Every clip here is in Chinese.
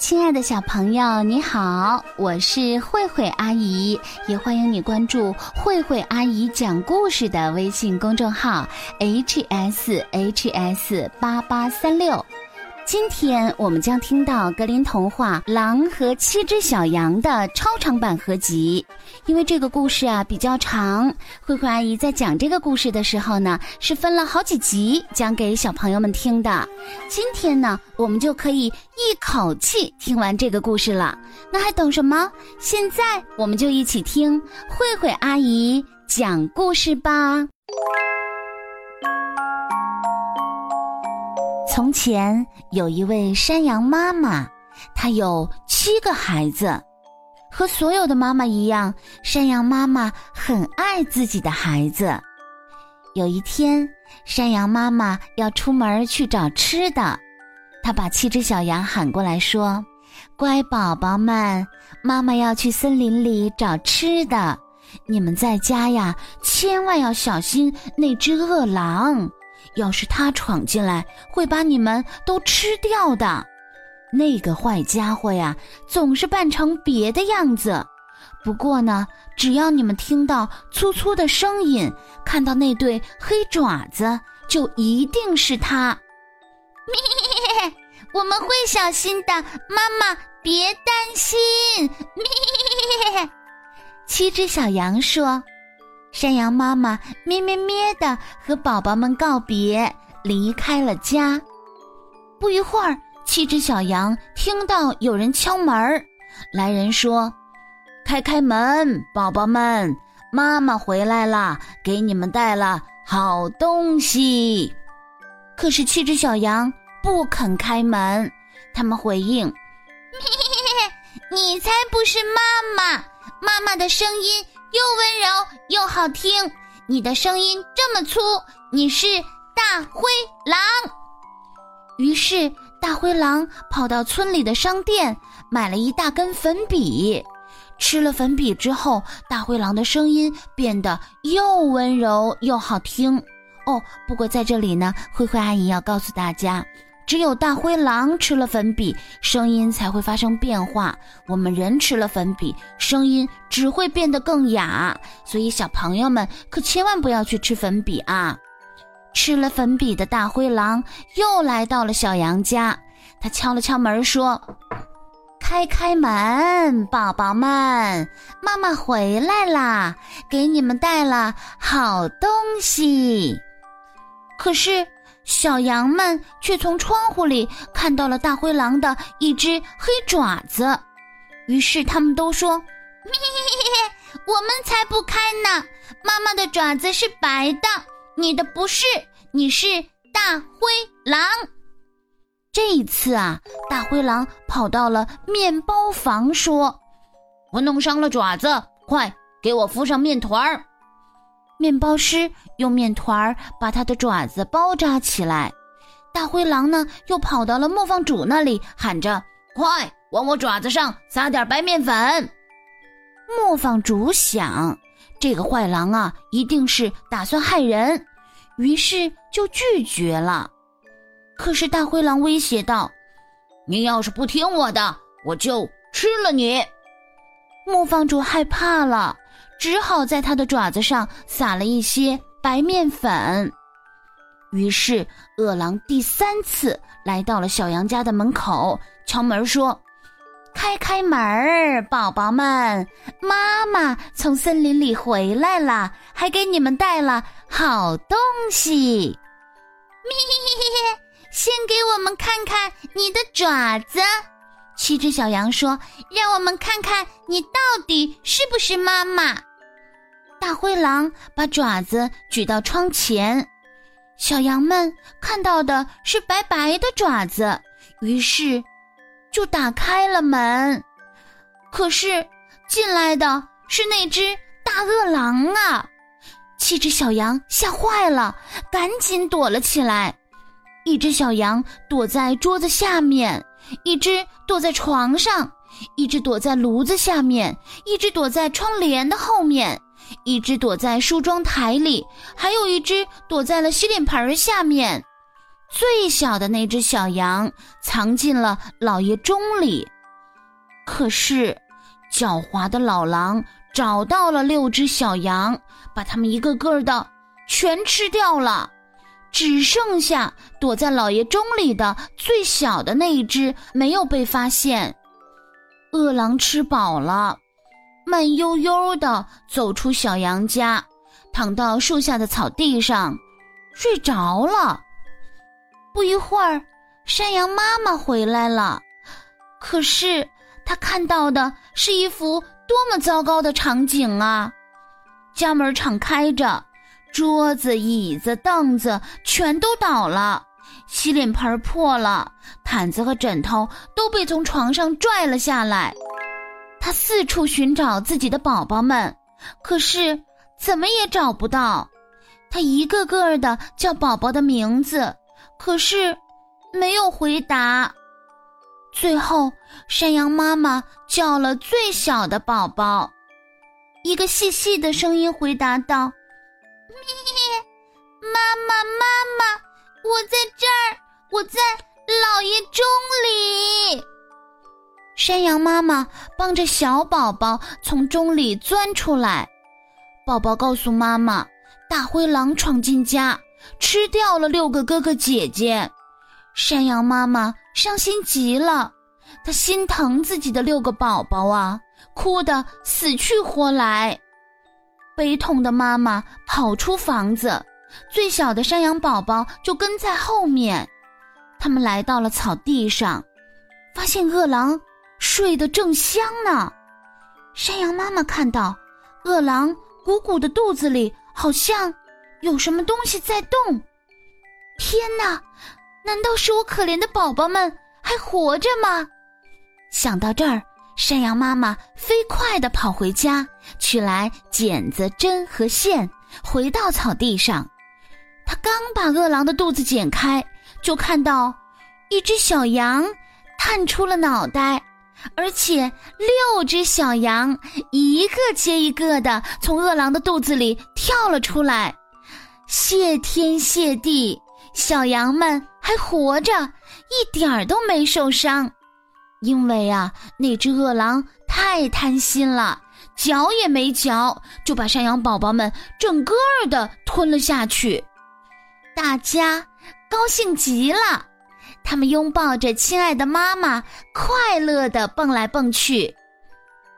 亲爱的小朋友，你好，我是慧慧阿姨，也欢迎你关注慧慧阿姨讲故事的微信公众号 h s h s 八八三六。今天我们将听到格林童话《狼和七只小羊》的超长版合集。因为这个故事啊比较长，慧慧阿姨在讲这个故事的时候呢，是分了好几集讲给小朋友们听的。今天呢，我们就可以一口气听完这个故事了。那还等什么？现在我们就一起听慧慧阿姨讲故事吧。从前有一位山羊妈妈，她有七个孩子。和所有的妈妈一样，山羊妈妈很爱自己的孩子。有一天，山羊妈妈要出门去找吃的，她把七只小羊喊过来说：“乖宝宝们，妈妈要去森林里找吃的，你们在家呀，千万要小心那只饿狼，要是他闯进来，会把你们都吃掉的。”那个坏家伙呀，总是扮成别的样子。不过呢，只要你们听到粗粗的声音，看到那对黑爪子，就一定是他。咩，我们会小心的，妈妈别担心。咩，七只小羊说。山羊妈妈咩咩咩的和宝宝们告别，离开了家。不一会儿。七只小羊听到有人敲门，来人说：“开开门，宝宝们，妈妈回来了，给你们带了好东西。”可是七只小羊不肯开门，他们回应：“ 你才不是妈妈！妈妈的声音又温柔又好听，你的声音这么粗，你是大灰狼。”于是。大灰狼跑到村里的商店，买了一大根粉笔。吃了粉笔之后，大灰狼的声音变得又温柔又好听。哦，不过在这里呢，灰灰阿姨要告诉大家，只有大灰狼吃了粉笔，声音才会发生变化。我们人吃了粉笔，声音只会变得更哑。所以小朋友们可千万不要去吃粉笔啊！吃了粉笔的大灰狼又来到了小羊家，他敲了敲门说：“开开门，宝宝们，妈妈回来啦，给你们带了好东西。”可是小羊们却从窗户里看到了大灰狼的一只黑爪子，于是他们都说：“我们才不开呢，妈妈的爪子是白的。”你的不是，你是大灰狼。这一次啊，大灰狼跑到了面包房，说：“我弄伤了爪子，快给我敷上面团儿。”面包师用面团儿把他的爪子包扎起来。大灰狼呢，又跑到了磨坊主那里，喊着：“快往我爪子上撒点白面粉。”磨坊主想，这个坏狼啊，一定是打算害人。于是就拒绝了，可是大灰狼威胁道：“你要是不听我的，我就吃了你。”磨坊主害怕了，只好在他的爪子上撒了一些白面粉。于是饿狼第三次来到了小羊家的门口，敲门说：“开开门儿，宝宝们，妈妈从森林里回来了，还给你们带了。”好东西，咪，先给我们看看你的爪子。七只小羊说：“让我们看看你到底是不是妈妈。”大灰狼把爪子举到窗前，小羊们看到的是白白的爪子，于是就打开了门。可是进来的是那只大饿狼啊！七只小羊吓坏了，赶紧躲了起来。一只小羊躲在桌子下面，一只躲在床上，一只躲在炉子下面，一只躲在窗帘的后面，一只躲在梳妆台里，还有一只躲在了洗脸盆下面。最小的那只小羊藏进了老爷钟里。可是，狡猾的老狼找到了六只小羊，把它们一个个的全吃掉了，只剩下躲在老爷钟里的最小的那一只没有被发现。饿狼吃饱了，慢悠悠地走出小羊家，躺到树下的草地上，睡着了。不一会儿，山羊妈妈回来了，可是。他看到的是一幅多么糟糕的场景啊！家门敞开着，桌子、椅子、凳子全都倒了，洗脸盆破了，毯子和枕头都被从床上拽了下来。四处寻找自己的宝宝们，可是怎么也找不到。他一个个的叫宝宝的名字，可是没有回答。最后，山羊妈妈叫了最小的宝宝，一个细细的声音回答道：“咪，妈妈，妈妈，我在这儿，我在老爷钟里。”山羊妈妈帮着小宝宝从钟里钻出来，宝宝告诉妈妈：“大灰狼闯进家，吃掉了六个哥哥姐姐。”山羊妈妈伤心极了，她心疼自己的六个宝宝啊，哭得死去活来。悲痛的妈妈跑出房子，最小的山羊宝宝就跟在后面。他们来到了草地上，发现饿狼睡得正香呢。山羊妈妈看到饿狼鼓鼓的肚子里好像有什么东西在动，天哪！难道是我可怜的宝宝们还活着吗？想到这儿，山羊妈妈飞快地跑回家，取来剪子、针和线，回到草地上。他刚把饿狼的肚子剪开，就看到一只小羊探出了脑袋，而且六只小羊一个接一个的从饿狼的肚子里跳了出来。谢天谢地，小羊们！还活着，一点儿都没受伤，因为啊，那只饿狼太贪心了，嚼也没嚼，就把山羊宝宝们整个的吞了下去。大家高兴极了，他们拥抱着亲爱的妈妈，快乐的蹦来蹦去。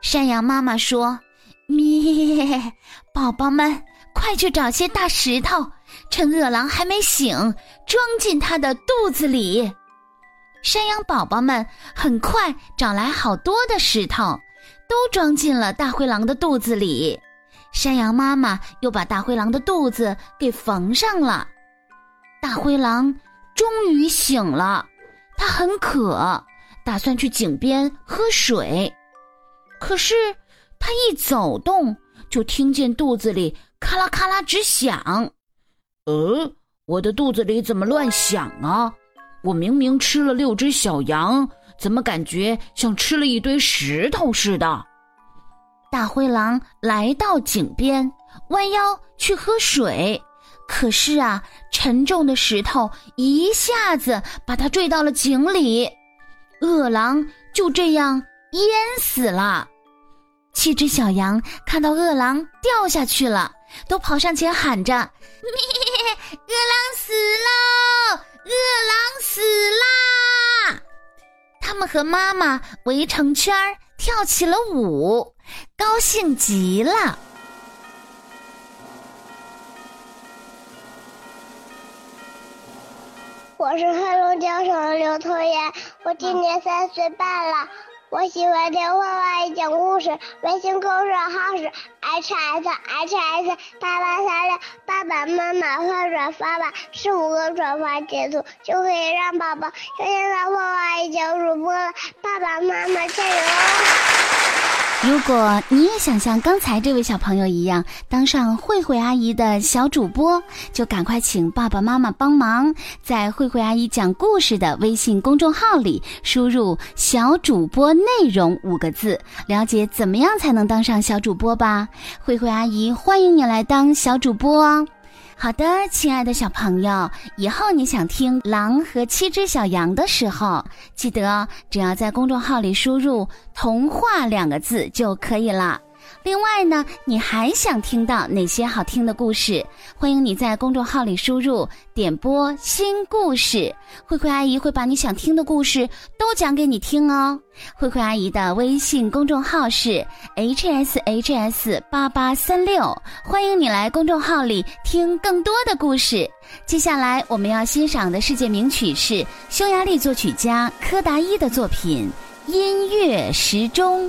山羊妈妈说：“咩，宝宝们，快去找些大石头。”趁饿狼还没醒，装进他的肚子里。山羊宝宝们很快找来好多的石头，都装进了大灰狼的肚子里。山羊妈妈又把大灰狼的肚子给缝上了。大灰狼终于醒了，他很渴，打算去井边喝水。可是他一走动，就听见肚子里咔啦咔啦直响。呃，我的肚子里怎么乱响啊？我明明吃了六只小羊，怎么感觉像吃了一堆石头似的？大灰狼来到井边，弯腰去喝水，可是啊，沉重的石头一下子把它坠到了井里，饿狼就这样淹死了。七只小羊看到饿狼掉下去了。都跑上前喊着：“饿狼死喽！饿狼死啦！”他们和妈妈围成圈儿跳起了舞，高兴极了。我是黑龙江省的刘彤妍，我今年三岁半了。我喜欢听坏坏阿姨讲故事。微信公众号是 h s h s 八八三六，爸爸妈妈快转发吧，十五个转发截图就可以让宝宝听见坏坏阿姨讲主播了。爸爸妈妈加油！如果你也想像刚才这位小朋友一样当上慧慧阿姨的小主播，就赶快请爸爸妈妈帮忙，在慧慧阿姨讲故事的微信公众号里输入“小主播内容”五个字，了解怎么样才能当上小主播吧。慧慧阿姨欢迎你来当小主播哦。好的，亲爱的小朋友，以后你想听《狼和七只小羊》的时候，记得只要在公众号里输入“童话”两个字就可以了。另外呢，你还想听到哪些好听的故事？欢迎你在公众号里输入“点播新故事”，慧慧阿姨会把你想听的故事都讲给你听哦。慧慧阿姨的微信公众号是 hshs 八八三六，欢迎你来公众号里听更多的故事。接下来我们要欣赏的世界名曲是匈牙利作曲家柯达伊的作品《音乐时钟》。